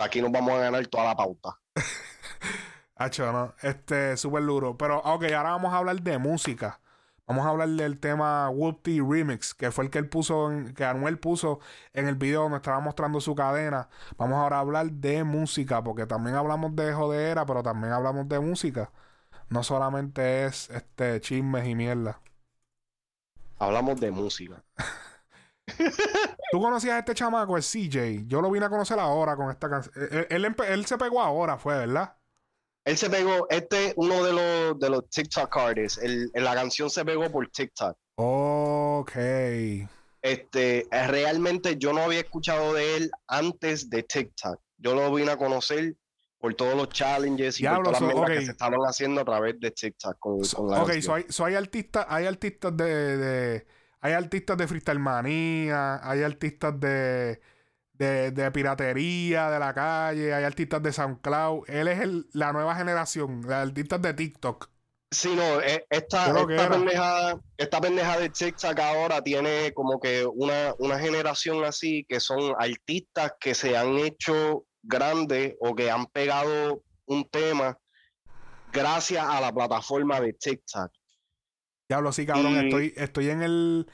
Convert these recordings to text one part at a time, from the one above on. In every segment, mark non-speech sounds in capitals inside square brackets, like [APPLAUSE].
Aquí nos vamos a ganar toda la pauta. [LAUGHS] Hacho, no. Este, súper duro. Pero, ok, ahora vamos a hablar de música. Vamos a hablar del tema Whoopty Remix, que fue el que él puso, en- que Anuel puso en el video donde estaba mostrando su cadena. Vamos ahora a hablar de música, porque también hablamos de jodera, pero también hablamos de música. No solamente es este chismes y mierda. Hablamos de música. [LAUGHS] ¿Tú conocías a este chamaco, el CJ? Yo lo vine a conocer ahora con esta canción. Él, él empe- él se pegó ahora, fue, ¿verdad? Él se pegó, este es uno de los, de los TikTok artists. El- la canción se pegó por TikTok. Ok. Este, eh, realmente yo no había escuchado de él antes de TikTok. Yo lo vine a conocer por todos los challenges y Diablo, por todas las so, mierdas ok. que se estaban haciendo a través de TikTok con, So- con la ok, so hay, hay artistas, hay artistas de, de- hay artistas de freestyle manía, hay artistas de, de, de piratería de la calle, hay artistas de SoundCloud. Él es el, la nueva generación, de artistas de TikTok. Sí, no, eh, esta, esta, pendeja, esta pendeja de TikTok ahora tiene como que una, una generación así que son artistas que se han hecho grandes o que han pegado un tema gracias a la plataforma de TikTok. Diablo, sí, cabrón, Y- estoy, estoy en el,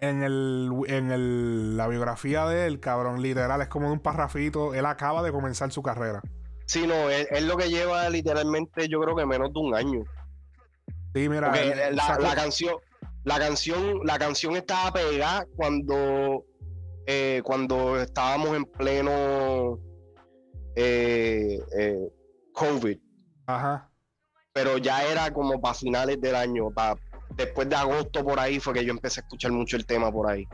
en el, en el, la biografía de él, cabrón, literal, es como de un parrafito. Él acaba de comenzar su carrera. Sí, no, es, es lo que lleva literalmente yo creo que menos de un año. Sí, mira, él la canción, la canción, la canción estaba pegada cuando, eh, cuando estábamos en pleno eh, eh, COVID, Ajá. pero ya era como para finales del año, para después de agosto por ahí fue que yo empecé a escuchar mucho el tema por ahí.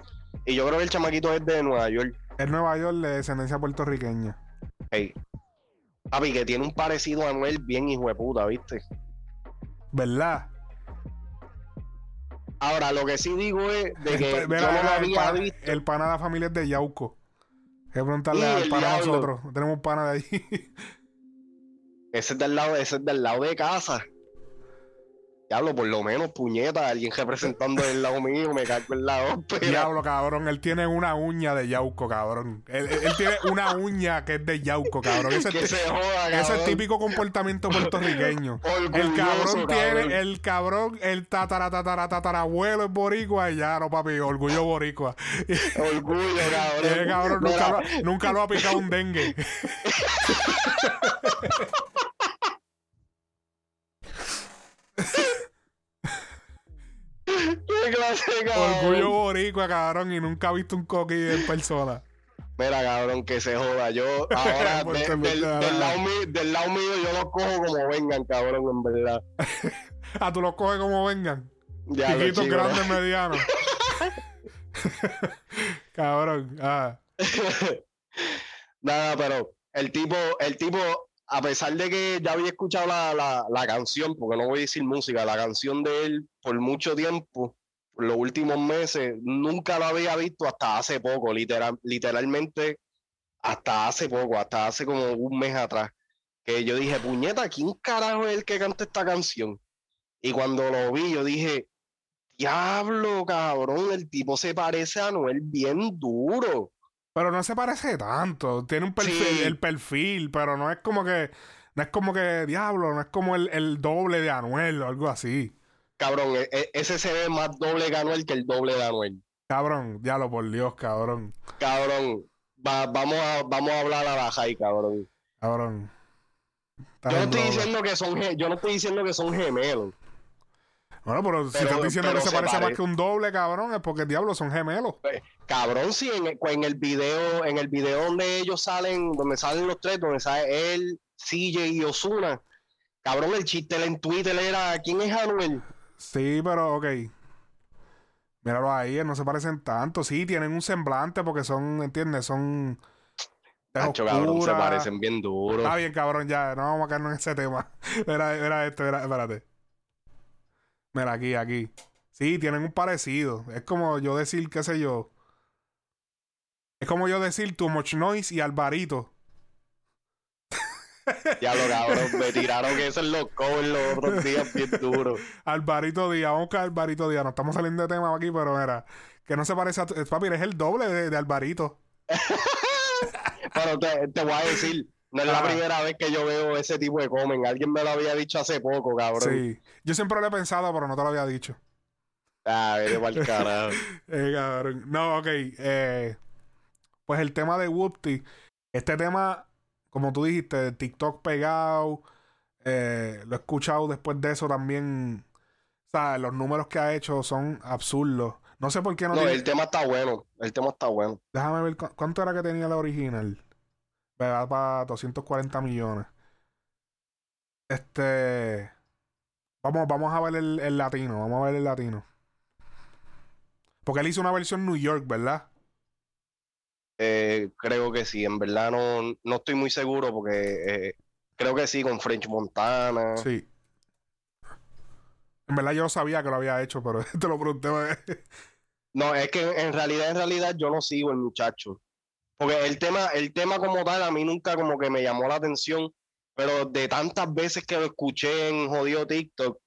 Y yo creo que el chamaquito es de Nueva York. Es Nueva York de descendencia puertorriqueña. Hey. Papi, que tiene un parecido a Noel bien hijo de puta, ¿viste? ¿Verdad? Ahora, lo que sí digo es de que El, yo no lo el había pana- visto. el pana de la familia es de Yauco. Hay que preguntarle al pana a nosotros. Tenemos un pana de allí. [LAUGHS] Ese es del lado, ese es del lado de casa. Diablo, por lo menos, puñeta, alguien representando del lado mío, me cago en la ópera. Diablo, cabrón. Él tiene una uña de Yauco, cabrón. Él, él- él tiene una uña que es de Yauco, cabrón. Ese, que es- se joda, cabrón. el típico comportamiento puertorriqueño. El cabrón tiene, cabrón. el cabrón, el tatara, tatara, tatarabuelo es boricua y ya, no, papi, orgullo boricua. Orgullo, cabrón. Nunca lo, nunca lo ha picado un dengue. [LAUGHS] ¿Qué clase, de cabrón? Orgullo boricua, cabrón, y nunca ha visto un coqui en persona. Mira, cabrón, que se joda. Yo, [LAUGHS] ahora, de- del, lado mío, del lado mío, yo los cojo como vengan, cabrón, en verdad. [LAUGHS] Ah, tú los coges como vengan. Ya, Chiquitos, chico. grandes, [LAUGHS] medianos. cabrón. Ah. Nada, pero el tipo, el tipo, a pesar de que ya había escuchado la, la, la canción, porque no voy a decir música, la canción de él por mucho tiempo, los últimos meses, nunca lo había visto hasta hace poco, literal, literalmente hasta hace poco, hasta hace como un mes atrás, que yo dije, puñeta, ¿quién carajo es el que canta esta canción? Y cuando lo vi, yo dije, diablo, cabrón, el tipo se parece a Noel bien duro. Pero no se parece tanto. Tiene un perfil, Sí. el perfil, pero no es como que. No es como que, diablo, no es como el, el doble de Anuel o algo así. Cabrón, e- e- ese se ve más doble que Anuel que el doble de Anuel. Cabrón, diablo, por Dios, cabrón. Cabrón, va- vamos, a, vamos a hablar a la high, cabrón. Cabrón. Yo no estoy diciendo que son yo no estoy diciendo que son gemelos. Bueno, pero, si Pero- estás diciendo que se, se parece más que un doble, cabrón, es porque diablo son gemelos. Cabrón, sí, en, el- en el video, en el video donde ellos salen, donde salen los tres, donde sale él, CJ y Osuna. Cabrón, el chiste en Twitter era ¿quién es Anuel? Sí, pero ok. Míralo ahí, no se parecen tanto. Sí, tienen un semblante porque son, ¿entiendes? Son. tez Tacho, cabrón, se parecen bien duros. Está bien, cabrón, ya, no vamos a quedarnos en ese tema. [LAUGHS] Mira, mira esto, mira, espérate. Mira, aquí, aquí. Sí, tienen un parecido. Es como yo decir, qué sé yo. Es como yo decir Too Much Noise y Alvarito. Ya lo cabrón, me tiraron que eso en los covers los otros días bien duros. [LAUGHS] Alvarito Díaz, vamos buscar Alvarito Díaz. No estamos saliendo de tema aquí, pero mira, que no se parece a. tu- Papi, eres el doble de, de Alvarito. [LAUGHS] Pero te, te voy a decir, no es la Ajá. primera vez que yo veo ese tipo de comen. Alguien me lo había dicho hace poco, cabrón. Sí. Yo siempre lo he pensado, pero no te lo había dicho. Ah, vete pa'l [LAUGHS] carajo. Eh, cabrón. No, ok. eh, pues el tema de Whoopty. Este tema, como tú dijiste, TikTok pegado. eh, lo he escuchado después de eso también. O sea, los números que ha hecho son absurdos. No sé por qué no, No, tiene- el tema está bueno. El tema está bueno. Déjame ver cu- cuánto era que tenía la original. Va para 240 millones. Este. Vamos, vamos a ver el, el latino. Vamos a ver el latino. Porque él hizo una versión New York, ¿verdad? Eh, creo que sí. En verdad no, no estoy muy seguro porque eh, creo que sí, con French Montana. Sí. En verdad yo sabía que lo había hecho, pero [LAUGHS] te lo pregunté. No, es que en realidad, en realidad yo no sigo el muchacho. Porque el tema, el tema como tal a mí nunca como que me llamó la atención, pero de tantas veces que lo escuché en jodido TikTok,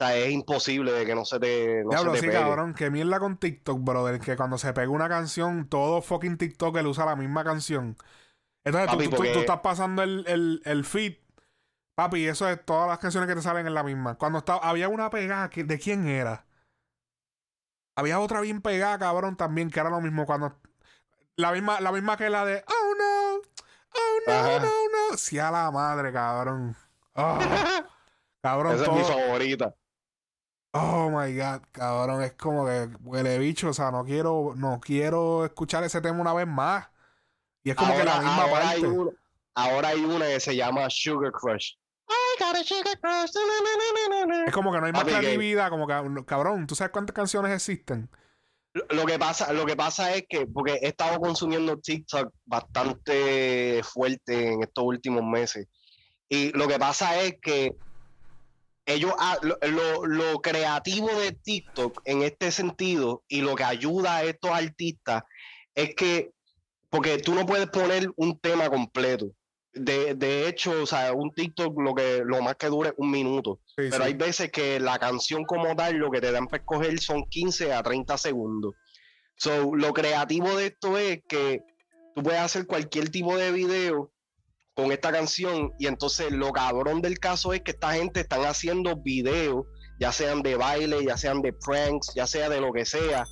o sea, es imposible de que no se te, no Diablo, se te sí, pegue. cabrón. Que mierda con TikTok, brother. Que cuando se pega una canción, todo fucking TikTok él usa la misma canción. Entonces tú- Papi, tú, tú- porque- tú estás pasando el, el, el feed. Papi, eso es todas las canciones que te salen en la misma. Cuando estaba, había una pegada, que, ¿de quién era? Había otra bien pegada, cabrón, también, que era lo mismo cuando. La misma, la misma que la de Oh no, oh no, Ajá. no, no. Sí, a la madre, cabrón. Ah, [LAUGHS] cabrón, Esa es mi favorita. Oh my god, cabrón, es como que huele bicho, o sea, no quiero, no quiero escuchar ese tema una vez más. Y es como que la Ahora, misma ahora hay una, ahora hay una que se llama Sugar Crush. I got a sugar crush. Na, na, na, na, na. Es como que no hay más creatividad, como que, cabrón, ¿tú sabes cuántas canciones existen? Lo- Lo que pasa, lo que pasa es que, porque he estado consumiendo TikTok bastante fuerte en estos últimos meses. Y lo que pasa es que ellos, ah, lo, lo- lo creativo de TikTok en este sentido y lo que ayuda a estos artistas es que, porque tú no puedes poner un tema completo. De, de hecho, o sea, un TikTok lo que lo más que dure es un minuto. Sí, Pero sí. hay veces que la canción como tal lo que te dan para escoger son 15 a 30 segundos. So, lo creativo de esto es que tú puedes hacer cualquier tipo de video con esta canción y entonces lo cabrón del caso es que esta gente están haciendo videos, ya sean de baile, ya sean de pranks, ya sea de lo que sea,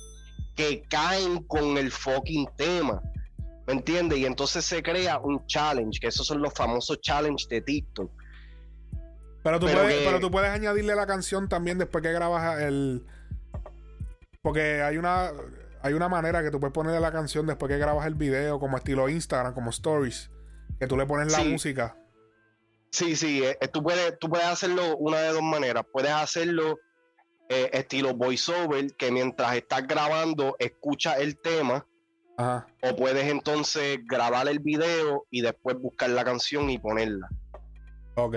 que caen con el fucking tema. ¿Me entiendes? Y entonces se crea un challenge, que esos son los famosos challenge de TikTok. Pero tú, pero puedes, que- pero tú puedes añadirle la canción también después que grabas el. Porque hay una. Hay una manera que tú puedes ponerle la canción después que grabas el video, como estilo Instagram, como stories. Que tú le pones la Sí. música. Sí, sí, eh, eh, tú, puedes, tú puedes hacerlo una de dos maneras. Puedes hacerlo eh, estilo voiceover, que mientras estás grabando escucha el tema, Ajá. o puedes entonces grabar el video y después buscar la canción y ponerla. Ok.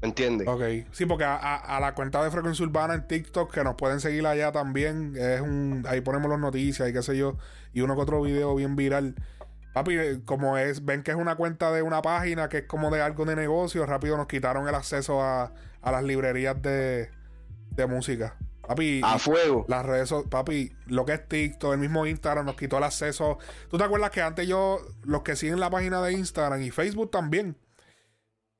¿Me entiendes? Ok, sí, porque a, a- a la cuenta de Frecuencia Urbana en TikTok, que nos pueden seguir allá también, es un, ahí ponemos las noticias y qué sé yo, y uno que otro video bien viral. Papi, eh, como es, ven que es una cuenta de una página que es como de algo de negocio, rápido nos quitaron el acceso a, a las librerías de, de música. Papi, A fuego. las redes, papi, lo que es TikTok, el mismo Instagram nos quitó el acceso. ¿Tú te acuerdas que antes yo, los que siguen la página de Instagram y Facebook también,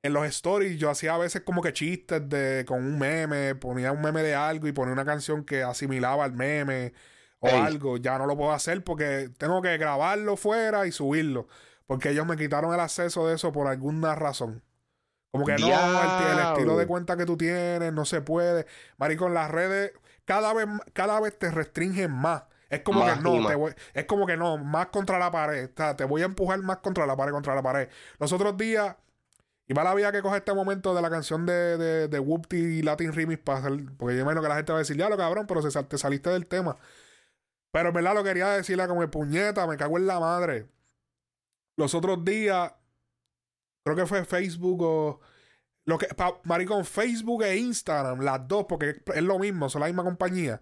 en los stories yo hacía a veces como que chistes de con un meme, ponía un meme de algo y ponía una canción que asimilaba al meme o Ey. algo. Ya no lo puedo hacer porque tengo que grabarlo fuera y subirlo. Porque ellos me quitaron el acceso de eso por alguna razón. Como que no, el, el estilo de cuenta que tú tienes no se puede. Marico, en las redes cada vez, cada vez te restringen más. Es como Más que no, te voy- es como que no, más contra la pared. O sea, te voy a empujar más contra la pared, contra la pared. Los otros días, y va la vida que coge este momento de la canción de, de, de Whoopty y Latin Remix para hacer, porque yo imagino que la gente va a decir, ya lo cabrón, pero se te saliste del tema. Pero en verdad lo quería decirle como el puñeta, me cago en la madre. Los otros días, creo que fue Facebook o. Lo que, pa- maricón, Facebook e Instagram, las dos, porque es, lo mismo, son la misma compañía.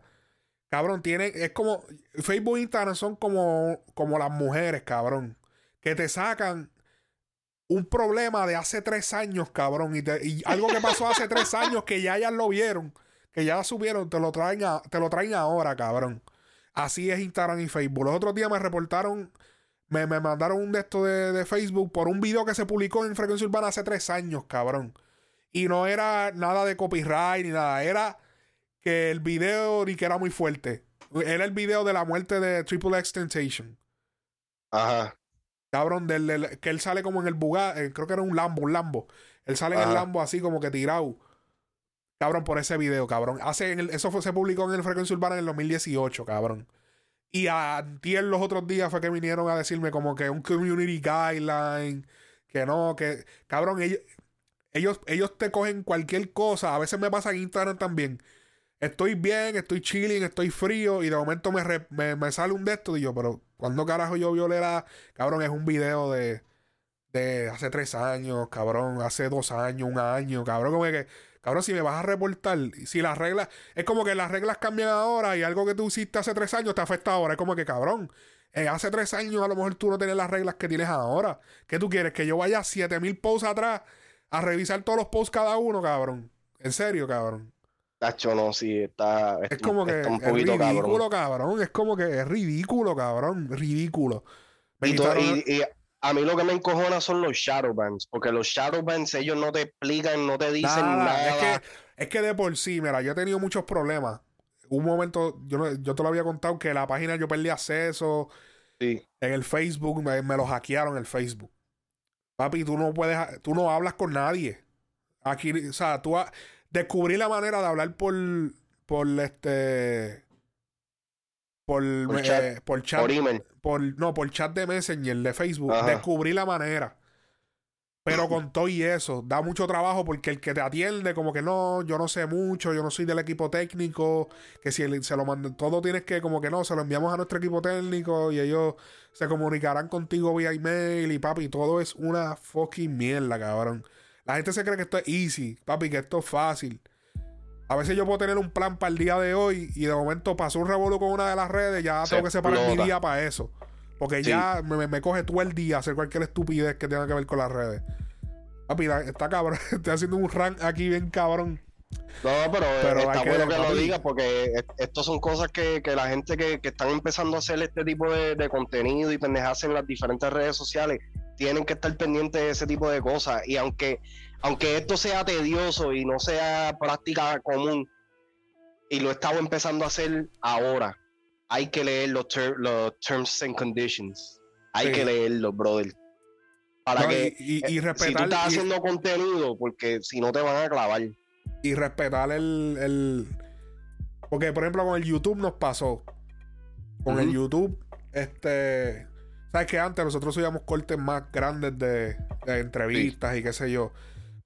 Cabrón, tiene, es como. Facebook e Instagram son como, como las mujeres, cabrón. Que te sacan un problema de hace tres años, cabrón. Y, te- y algo que pasó hace tres años que ya ellas lo vieron, que ya subieron, te lo traen, a- te lo traen ahora, cabrón. Así es Instagram y Facebook. Los otros días me reportaron, me, me mandaron un de esto de, de Facebook por un video que se publicó en Frecuencia Urbana hace tres años, cabrón. Y no era nada de copyright ni nada. Era que el video ni que era muy fuerte. Era el video de la muerte de Triple X Temptation. Ajá. Cabrón, del, del- que él sale como en el Bugatti, eh, creo que era un Lambo, un Lambo. Él sale en el. Lambo así como que tirado. Cabrón, por ese video, cabrón. Hace en el- eso fue, se publicó en el Frecuencia Urbana en el 2018, cabrón. Y a antier los otros días fue que vinieron a decirme como que un community guideline, que no, que... Cabrón, ellos, ellos, ellos te cogen cualquier cosa. A veces me pasa en Instagram también. Estoy bien, estoy chilling, estoy frío y de momento me, me, me sale un de estos y yo, pero ¿cuándo carajo yo violé la... Cabrón, es un video de, de hace tres años, cabrón, hace dos años, un año, cabrón, como que, cabrón, si me vas a reportar, si las reglas, es como que las reglas cambian ahora y algo que tú hiciste hace tres años te afecta ahora, es como que, cabrón, eh, hace tres años a lo mejor tú no tienes las reglas que tienes ahora. ¿Qué tú quieres? Que yo vaya 7000 posts atrás a revisar todos los posts cada uno, cabrón. En serio, cabrón. Tacho, no, sí, está, Es como que está un es poquito ridículo, cabrón. cabrón. Es como que es ridículo, cabrón. Ridículo. Me Y, to- quitaron- y- y a mí lo que me encojona son los shadowbans, porque los shadowbans ellos no te explican, no te dicen Nada, nada. Es que, es que de por sí, mira, yo he tenido muchos problemas. Un momento, yo, yo te lo había contado que la página yo perdí acceso Sí, en el Facebook, me, me lo hackearon el Facebook. Papi, tú no puedes, tú no hablas con nadie. Aquí, o sea, tú ha- descubrí la manera de hablar por, por este, por, Por eh, chat. por chat, por email. por, no, por chat de Messenger de Facebook, Ajá. descubrí la manera. Pero con [LAUGHS] todo y eso, da mucho trabajo porque el que te atiende, como que no, yo no sé mucho, yo no soy del equipo técnico, que si el- se lo mandan, todo tienes que, como que no, se lo enviamos a nuestro equipo técnico y ellos se comunicarán contigo vía email y papi, todo es una fucking mierda, cabrón. La gente se cree que esto es easy, papi, que esto es fácil. A veces yo puedo tener un plan para el día de hoy y de momento pasó un revolú con una de las redes, ya Se tengo que separar mi día para eso. Porque Sí. ya me, me- coge todo el día hacer cualquier estupidez que tenga que ver con las redes. Papi, está cabrón. [LAUGHS] Estoy haciendo un rank aquí bien cabrón. No, pero, eh, Pero está que- bueno que lo digas porque est- estos son cosas que, que la gente que, que están empezando a hacer este tipo de, de contenido y pendejas en las diferentes redes sociales tienen que estar pendientes de ese tipo de cosas. Y aunque, aunque esto sea tedioso y no sea práctica común, y lo estamos empezando a hacer ahora, hay que leer los, ter- los terms and conditions. Hay Sí. que leerlos, brother. Para No, que y, y- y si tú respetar, estás y- haciendo contenido, porque si no te van a clavar. y, respetar el, el- Porque, por ejemplo, con el YouTube nos pasó. Con el. YouTube, este. ¿Sabes que antes nosotros subíamos cortes más grandes de, de entrevistas y qué sé yo?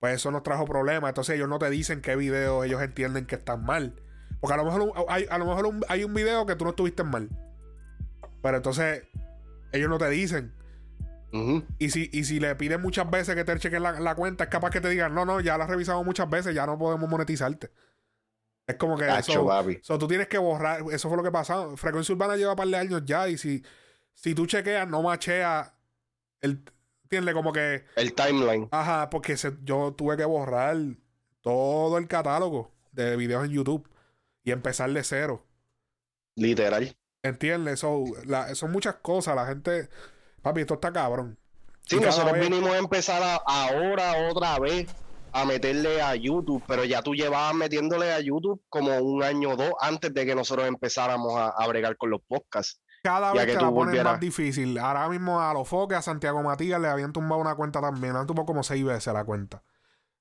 Pues eso nos trajo problemas. Entonces ellos no te dicen qué videos ellos entienden que están mal. Porque a lo mejor hay, a lo mejor un- hay un video que tú no estuviste mal. Pero entonces ellos no te dicen. Y si, y si le piden muchas veces que te chequen la, la cuenta, es capaz que te digan, no, no, ya la revisamos muchas veces, ya no podemos monetizarte. Es como que eso, papi. so, tú tienes que borrar, eso fue lo que pasó. Frecuencia Urbana lleva un par de años ya y si, si tú chequeas, no machea el... ¿Entiendes? Como que, El timeline. ajá, porque se- yo tuve que borrar todo el catálogo de videos en YouTube y empezar de cero. Literal. ¿Entiendes? So, la- son muchas cosas. La gente, papi, esto está cabrón. Sí, nosotros vez- vinimos a empezar a- ahora otra vez a meterle a YouTube, pero ya tú llevabas metiéndole a YouTube como un año o dos antes de que nosotros empezáramos a, a bregar con los podcasts. Cada vez que que la ponen más difícil. Ahora mismo a los foques, a Santiago Matías le habían tumbado una cuenta también. Han tumbado como seis veces la cuenta.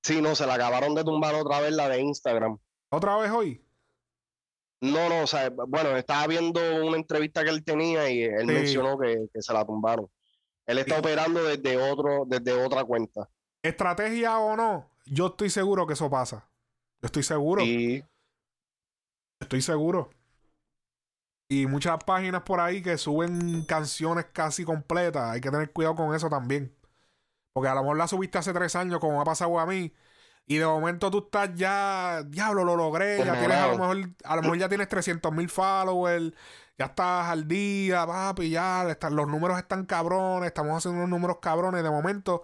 Sí, no, se la acabaron de tumbar otra vez la de Instagram. ¿Otra vez hoy? No, no, o sea, bueno, estaba viendo una entrevista que él tenía y él Sí. mencionó que, que se la tumbaron. Él está Sí. operando desde otro, desde otra cuenta. Estrategia o no, yo estoy seguro que eso pasa. Yo estoy seguro. Y Estoy seguro. Y muchas páginas por ahí que suben canciones casi completas. Hay que tener cuidado con eso también. Porque a lo mejor la subiste hace tres años, como ha pasado a mí. Y de momento tú estás ya, diablo, lo logré. Ya tienes, a lo mejor, a lo mejor ya tienes 300 mil followers. Ya estás al día, papi, ya están- los números están cabrones. Estamos haciendo unos números cabrones. De momento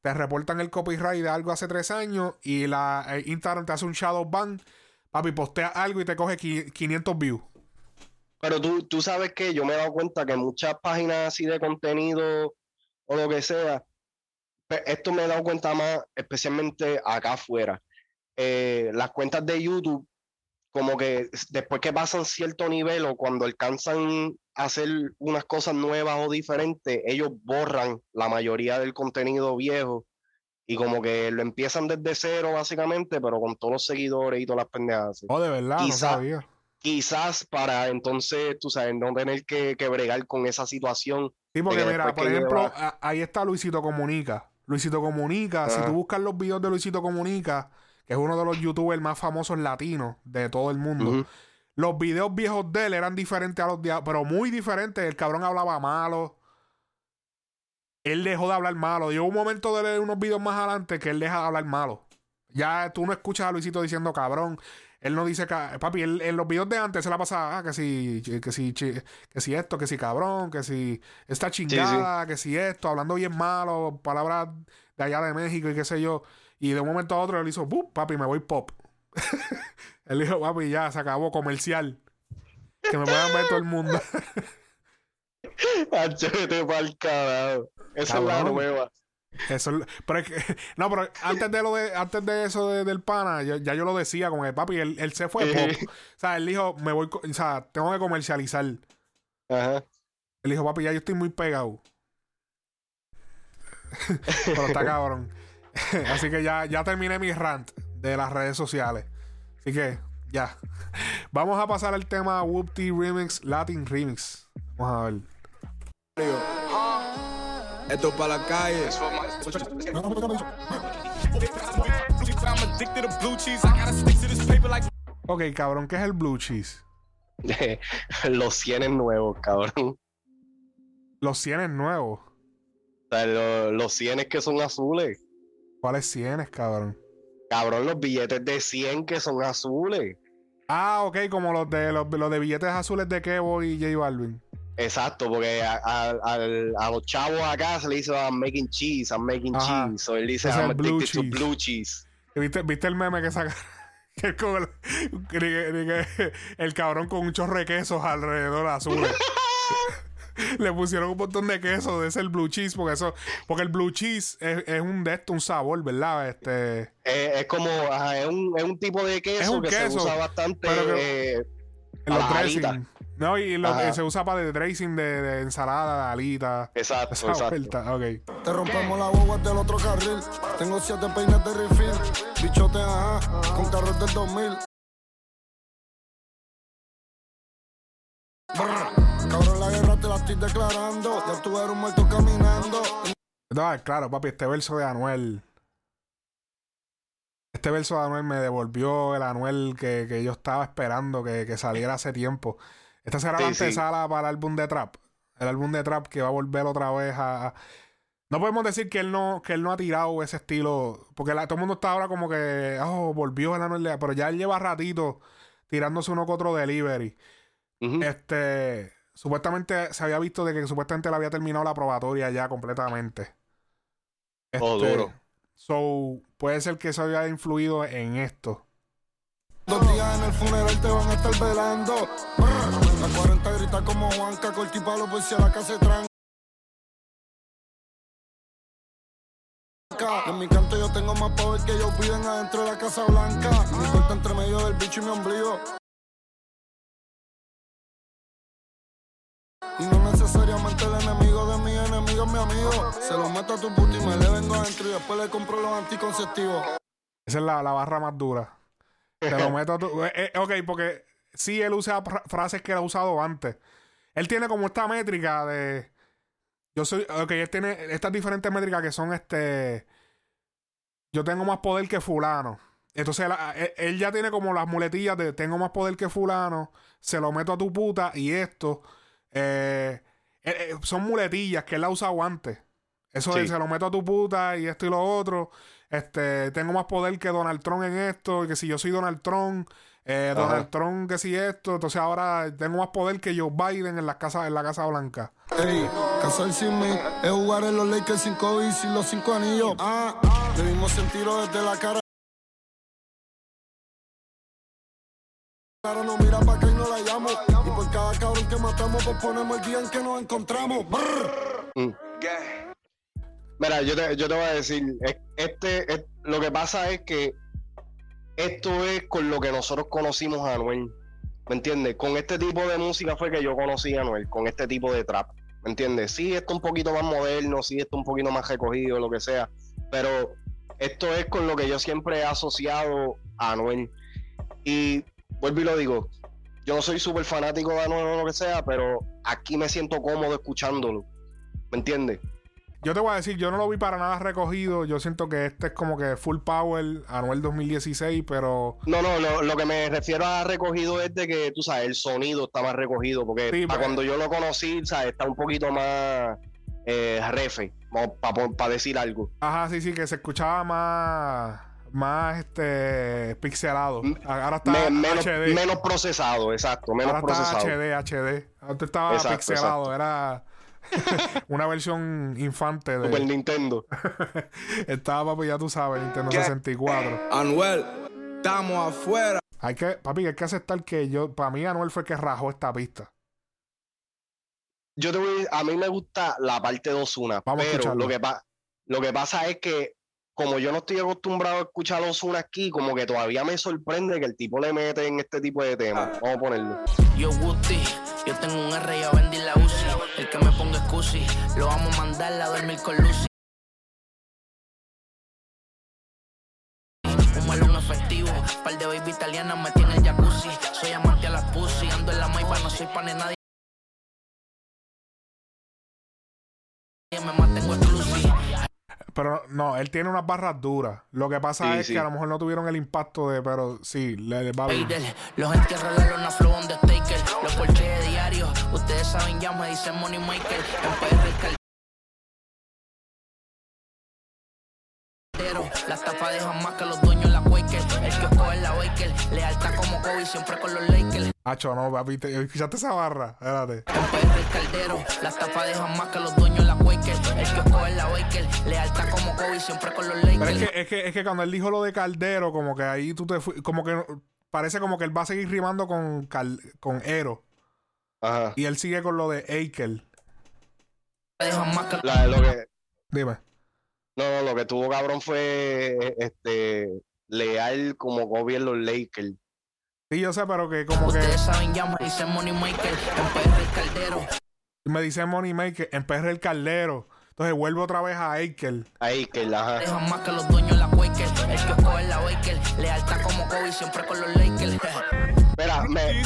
te reportan el copyright de algo hace tres años. Y la eh, Instagram te hace un shadow ban. Papi, postea algo y te coge qui- 500 views. Pero tú, tú sabes que yo me he dado cuenta que muchas páginas así de contenido o lo que sea, pues, esto me he dado cuenta más, especialmente acá afuera. Eh, las cuentas de YouTube, como que después que pasan cierto nivel o cuando alcanzan a hacer unas cosas nuevas o diferentes, ellos borran la mayoría del contenido viejo y como que lo empiezan desde cero básicamente, pero con todos los seguidores y todas las pendejadas. Oh, de verdad, no sabía. Quizás para entonces, tú sabes, no tener que, que bregar con esa situación. Sí, porque mira, por ejemplo, ahí está Luisito Comunica. Luisito Comunica, si tú buscas los videos de Luisito Comunica, que es uno de los youtubers más famosos latinos de todo el mundo. Los videos viejos de él eran diferentes a los de pero muy diferentes. El cabrón hablaba malo. Él dejó de hablar malo. Llegó un momento de leer unos videos más adelante que él deja de hablar malo. Ya tú no escuchas a Luisito diciendo cabrón. Él no dice, papi, en los videos de antes se la pasaba, ah, que si, que si, que si esto, que si cabrón, que si esta chingada, que si esto, hablando bien malo, palabras de allá de México y qué sé yo. Y de un momento a otro él hizo, papi, me voy pop. [LAUGHS] él dijo, papi, ya, se acabó comercial. Que me puedan ver todo el mundo. [LAUGHS] Esa es la nueva. Eso, pero [LAUGHS] no, pero antes de lo de, antes de eso del pana, ya, yo lo decía con el papi, él, él se fue pop. O sea, él dijo, me voy, o sea, tengo que comercializar. Ajá. Él dijo, papi, ya yo estoy muy pegado. [LAUGHS] pero está cabrón. [LAUGHS] Así que ya, ya terminé mi rant de las redes sociales. Así que, ya. Vamos a pasar al tema Whoopty Remix, Latin Remix. Vamos a ver. Esto para la calle. Ok, cabrón, ¿qué es el blue cheese? [LAUGHS] los cienes nuevos, cabrón. Los cienes nuevos. O sea, los cienes que son azules. ¿Cuáles cienes, cabrón? Cabrón, los billetes de 100 que son azules. Ah, ok, como los de los, los de billetes azules de Kevo y J Balvin. Exacto, porque a, a, los chavos acá se le dice I'm making cheese, I'm making cheese. O él dice I'm addicted cheese. to blue cheese. ¿Viste, ¿Viste el meme que saca? [LAUGHS] que el, el, cabrón con un chorre de quesos alrededor azules. [LAUGHS] le pusieron un montón de queso de ese el blue cheese porque eso porque el blue cheese es, es un de esto un sabor verdad este eh, es como es, un, es un tipo de queso que se usa bastante eh, en los dressing no, y lo, se usa para de dressing de, de ensalada, de alita. Exacto, [LAUGHS] exacto. Okay. Te rompemos la boba del otro carril. Tengo siete peines de refill. Bichote, ajá, con carros del 2000. cabrón, la guerra te la estoy declarando. Ya tú eres un muerto caminando. No, claro, papi, este verso de Anuel. Este verso de Anuel me devolvió el Anuel que, que yo estaba esperando que, que saliera hace tiempo. Esta será la antesala para el álbum de Trap. El álbum de Trap que va a volver otra vez a. No podemos decir que él no, que él no ha tirado ese estilo. Porque todo el mundo está ahora como que. Oh, volvió el Anuel Pero ya él lleva ratito tirándose uno con otro delivery. Este. Supuestamente se había visto de que supuestamente le había terminado la probatoria ya completamente. oh, este, duro. So, puede ser que eso haya influido en esto. Dos días en el funeral te van a estar velando. La 40 grita como Juanca, corti palo por si a la casa tranca. En mi canto yo tengo más poder que ellos piden adentro de la Casa Blanca. Mi corta entre medio del bicho y mi ombligo. Se lo meto a tu puto y me le vengo adentro y después le compro los anticonceptivos. Esa es la, la barra más dura. Te lo meto tú. Eh, eh, ok, porque sí él usa frases que él ha usado antes. Él tiene como esta métrica de. Yo soy. Ok, él tiene estas diferentes métricas que son este. Yo tengo más poder que Fulano. Entonces él, ya tiene como las muletillas de tengo más poder que Fulano. Se lo meto a tu puta y esto. Eh, son muletillas que él ha usado antes. Eso de se lo meto a tu puta y esto y lo otro. Este, tengo más poder que Donald Trump en esto, y que si yo soy Donald Trump, eh, Donald Trump que si esto, entonces ahora tengo más poder que Joe Biden en la casa, en la Casa Blanca. Ey, casar sin mí es jugar en los Lakers sin COVID sin los cinco anillos. Ah, debimos sentirlo desde la cara. No mira pa' acá y no la llamo. Y por cada cabrón que matamos, pues ponemos el día en que nos encontramos. Mm. Mira, yo te, yo te voy a decir, es- este, es- lo que pasa es que esto es con lo que nosotros conocimos a Anuel, ¿me entiendes? Con este tipo de música fue que yo conocí a Anuel, con este tipo de trap, ¿me entiendes? Sí, esto un poquito más moderno, sí, esto un poquito más recogido, lo que sea, pero esto es con lo que yo siempre he asociado a Anuel. Y vuelvo y lo digo, yo no soy súper fanático de Anuel o lo que sea, pero aquí me siento cómodo escuchándolo, ¿me entiendes? Yo te voy a decir, yo no lo vi para nada recogido. Yo siento que este es como que full power, Anuel 2016, pero No, no, no, lo que me refiero a recogido es de que, tú sabes, el sonido está más recogido, porque Sí, para pues- cuando yo lo conocí, sabes, está un poquito más eh, refe, para decir algo. ajá, sí, sí, que se escuchaba más, más este pixelado. Ahora está Me- menos, HD. menos procesado, exacto, menos Ahora está procesado. HD, HD. Antes estaba Exacto, pixelado, era [LAUGHS] una versión infante Super de. Nintendo. [LAUGHS] Estaba, papi, ya tú sabes, Nintendo 64. Anuel, estamos afuera. Hay que, papi, hay que aceptar que yo, para mí, Anuel fue el que rajó esta pista. Yo te voy, a mí me gusta la parte de Osuna, Vamos a pero escucharlo. lo que, pa- lo que pasa es que como yo no estoy acostumbrado a escuchar a Ozuna aquí, como que todavía me sorprende que el tipo le mete en este tipo de temas. Vamos a ponerlo. Yo Guti, yo tengo un R y a Bendy la UCI. El que me ponga excusi, lo vamos a mandar a dormir con Lucy. Un melón efectivo, par de baby italianas metí en el jacuzzi. Soy amante a las pussy, ando en la maipa, no soy pan de nadie. Me exclusive. Pero no, él tiene unas barras duras. Lo que pasa Sí, es sí. que a lo mejor no tuvieron el impacto de, pero sí, le, le va bien. Los entierros de la lona flow on the staker, los porches de diario, ustedes saben ya me dicen money maker, en PR el caldero, las tapas dejan más que los dueños la Quaker, el kiosco es la Baker, lealtad como Kobe siempre con los Lakers, Hacho, no, papi, te- ¿escuchaste esa barra? Espérate. en PR el caldero, las tapas dejan más que los dueños la Quaker, el kiosco es la Baker, lealtad como Kobe siempre con los Pero Lakers. es que, es que, es que cuando él dijo lo de Caldero, como que ahí tú te fui, como que parece como que él va a seguir rimando con, Cal- con Ero. Ajá. Y él sigue con lo de Eikel. que La- lo que, Dime. No, no, lo que tuvo cabrón fue este leal como Kobe en los Lakers. Sí, yo sé, pero que como que Ustedes saben ya me dicen money maker, el caldero. Me dice Money Maker, en PR el Caldero. Entonces vuelve otra vez a Eikel. Ahí que la Dejan más que los dueños la Quaker. El es la. Lealtad como Kobe siempre con los Lakers. Mira, me,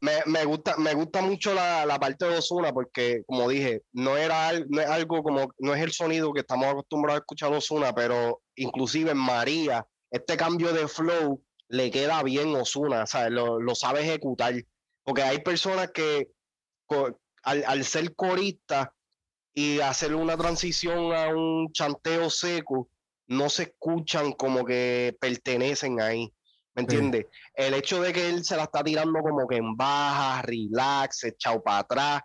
me, me gusta, me gusta mucho la, la parte de Ozuna porque, como dije, no era no es algo como, no es el sonido que estamos acostumbrados a escuchar Ozuna, pero inclusive en María, este cambio de flow le queda bien Ozuna, ¿sabes? Lo, lo sabe ejecutar. Porque hay personas que al, al ser corista y hacer una transición a un chanteo seco, no se escuchan como que pertenecen ahí. ¿Me entiendes? El hecho de que él se la está tirando como que en baja, relax, echado para atrás,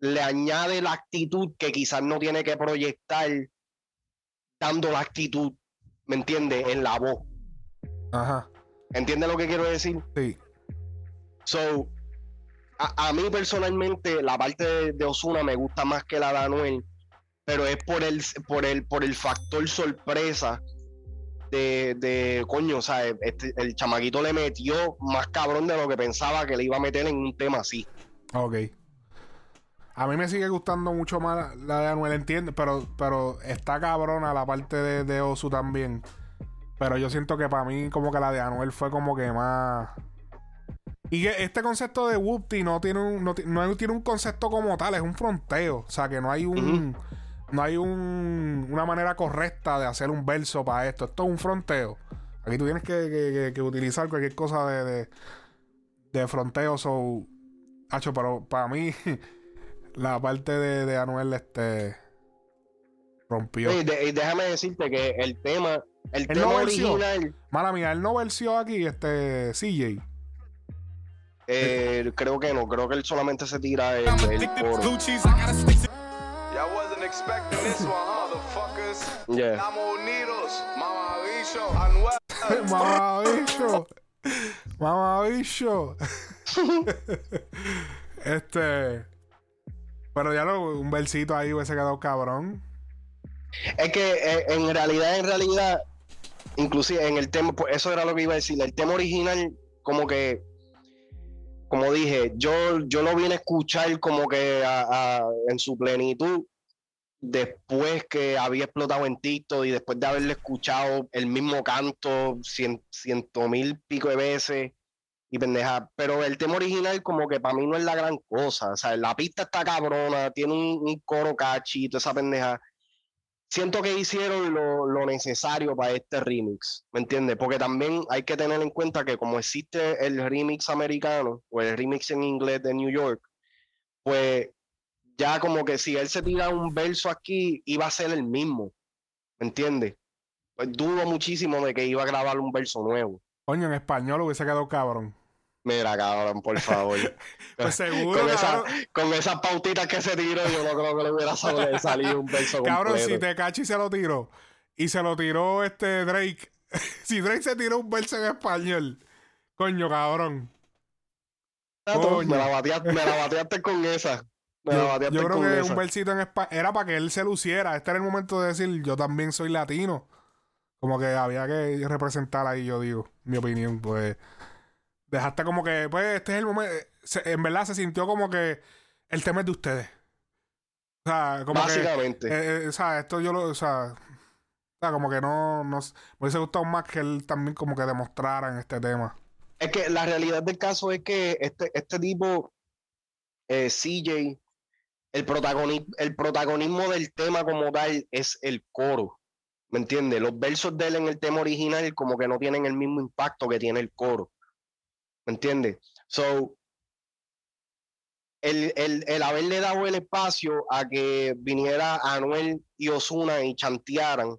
le añade la actitud que quizás no tiene que proyectar dando la actitud, ¿me entiendes? En la voz. Ajá. ¿Entiendes lo que quiero decir? Sí. So, a, a mí personalmente la parte de, Osuna me gusta más que la de Anuel, pero es por el, por el, por el factor sorpresa de, de coño, o sea, este- el chamaquito le metió más cabrón de lo que pensaba que le iba a meter en un tema así. Ok. A mí me sigue gustando mucho más la de Anuel, entiende, pero, pero está cabrona la parte de, de Osu también. Pero yo siento que para mí como que la de Anuel fue como que más... Y este concepto de Whoopty no tiene un, no, no tiene un concepto como tal, es un fronteo. O sea que no hay un... No hay un, una manera correcta de hacer un verso para esto. Esto es un fronteo. Aquí tú tienes que, que- que- que utilizar cualquier cosa de, de, de fronteo. So, Hacho, pero para mí, [LAUGHS] la parte de, de Anuel este rompió. Y, de- y déjame decirte que el tema, el Él tema no versió. original, Mala mía, él no versió aquí, este CJ. Eh, creo que no, creo que él solamente se tira el, el coro. Yeah. [LAUGHS] Mamabicho. Mamabicho. [LAUGHS] Este. Pero ya lo, un versito ahí hubiese quedado cabrón. Es que eh, en realidad, en realidad, inclusive en el tema, pues eso era lo que iba a decir, el tema original, como que, como dije, yo, yo lo vine a escuchar como que en su plenitud después que había explotado en TikTok y después de haberle escuchado el mismo canto cien, ciento mil pico de veces y pendeja, pero el tema original como que para mí no es la gran cosa, o sea, la pista está cabrona, tiene un, un coro cachi, toda esa pendeja siento que hicieron lo, lo necesario para este remix, ¿me entiendes? Porque también hay que tener en cuenta que como existe el remix americano o el remix en inglés de New York, pues ya como que si él se tira un verso aquí, iba a ser el mismo, ¿me entiendes? Pues dudo muchísimo de que iba a grabar un verso nuevo. Coño, en español hubiese quedado cabrón. Mira, cabrón, por favor. [LAUGHS] Pues seguro, con, esa- con esas pautitas que se tiró, yo no creo que le hubiera sal- salido un verso Cabrón, completo. si Tecachi se lo tiró y se lo tiró este Drake. [LAUGHS] si Drake se tiró un verso en español. Coño, cabrón. Coño. Me la, bateaste, me la bateaste con esa. Me la Yo, bateaste yo creo con que esa. un versito en español era para que él se luciera. Este era el momento de decir, yo también soy latino. Como que había que representar ahí, yo digo, mi opinión. Pues dejaste como que, pues este es el momento. se- en verdad se sintió como que el tema es de ustedes. O sea, como que. Básicamente. eh, eh, o sea, esto yo lo. O sea, o sea, como que no, no. Me hubiese gustado más que él también como que demostrara en este tema. Es que la realidad del caso es que este, este tipo, eh, CJ, el, protagoni- el protagonismo del tema como tal es el coro. ¿Me entiendes? Los versos de él en el tema original como que no tienen el mismo impacto que tiene el coro. ¿Me entiendes? So, el, el, el haberle dado el espacio a que viniera Anuel y Osuna y chantearan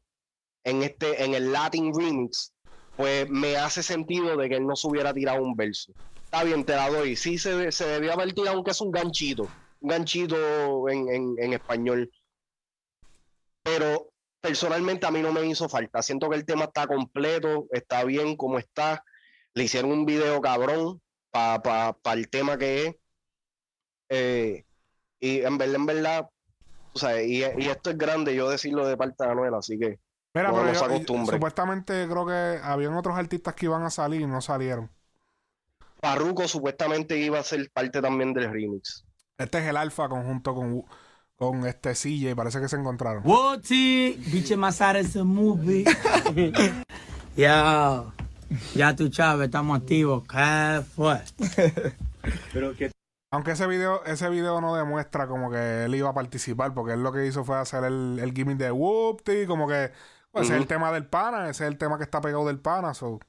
en este, en el Latin Remix, pues me hace sentido de que él no se hubiera tirado un verso. Está bien, te la doy. Sí, se, se debió haber tirado aunque es un ganchito, un ganchito en, en, en español. Pero personalmente a mí no me hizo falta. Siento que el tema está completo, está bien como está. Le hicieron un video cabrón para el tema que es. Eh, y en verdad, en verdad, o sea, y, y esto es grande yo decirlo de parte de Anuel, así que Mira, No, pero no yo- supuestamente creo que habían otros artistas que iban a salir y no salieron. Farruko supuestamente iba a ser parte también del remix. Este es el Alfa conjunto con, con este CJ, parece que se encontraron. Woti, biche Masara es un movie. [LAUGHS] [LAUGHS] ya, ya tú sabes, estamos activos. ¿Qué fue? [LAUGHS] Aunque ese video, ese video no demuestra como que él iba a participar, porque él lo que hizo fue hacer el, el gimmick de Whoopty, como que pues, ese es el tema del pana, ese es el tema que está pegado del pana. so,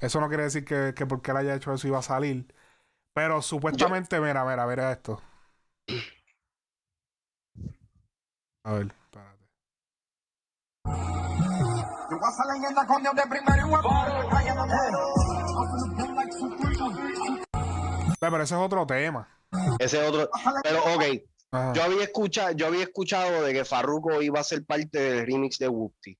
eso no quiere decir que, que porque él haya hecho eso iba a salir. Pero supuestamente, mira, mira, mira esto. A ver, espérate. Ve, Pero ese es otro tema. Ese otro. Pero, ok, Ajá. yo había escuchado, yo había escuchado de que Farruko iba a ser parte del remix de Whoopty,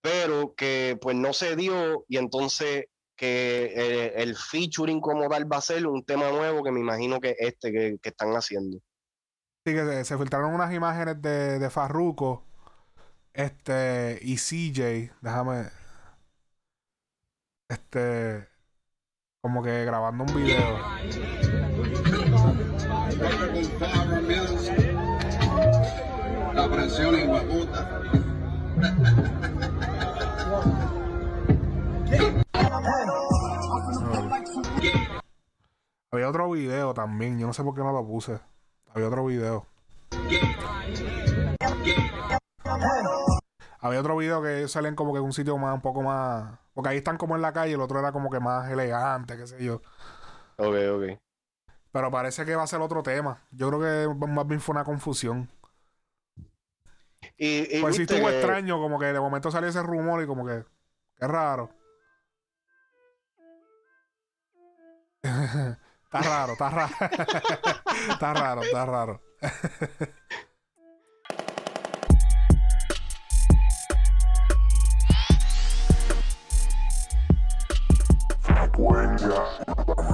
pero que pues no se dio y entonces que eh, el featuring como tal va a ser un tema nuevo que me imagino que este que, que están haciendo. Sí, que se, se filtraron unas imágenes de, de Farruko este, y CJ. Déjame. Este. Como que grabando un video. La presión en Guaputa. Había otro video también. Yo no sé por qué no lo puse. Había otro video. Había otro video que ellos salen como que en un sitio más, un poco más. Porque ahí están como en la calle, el otro era como que más elegante, qué sé yo. Ok, ok. Pero parece que va a ser otro tema. Yo creo que más bien fue una confusión. Y, y Pues sí estuvo que- extraño, como que de momento salió ese rumor y como que. Qué raro. [LAUGHS] está raro, está raro. [LAUGHS] está raro, está raro. [LAUGHS] huella.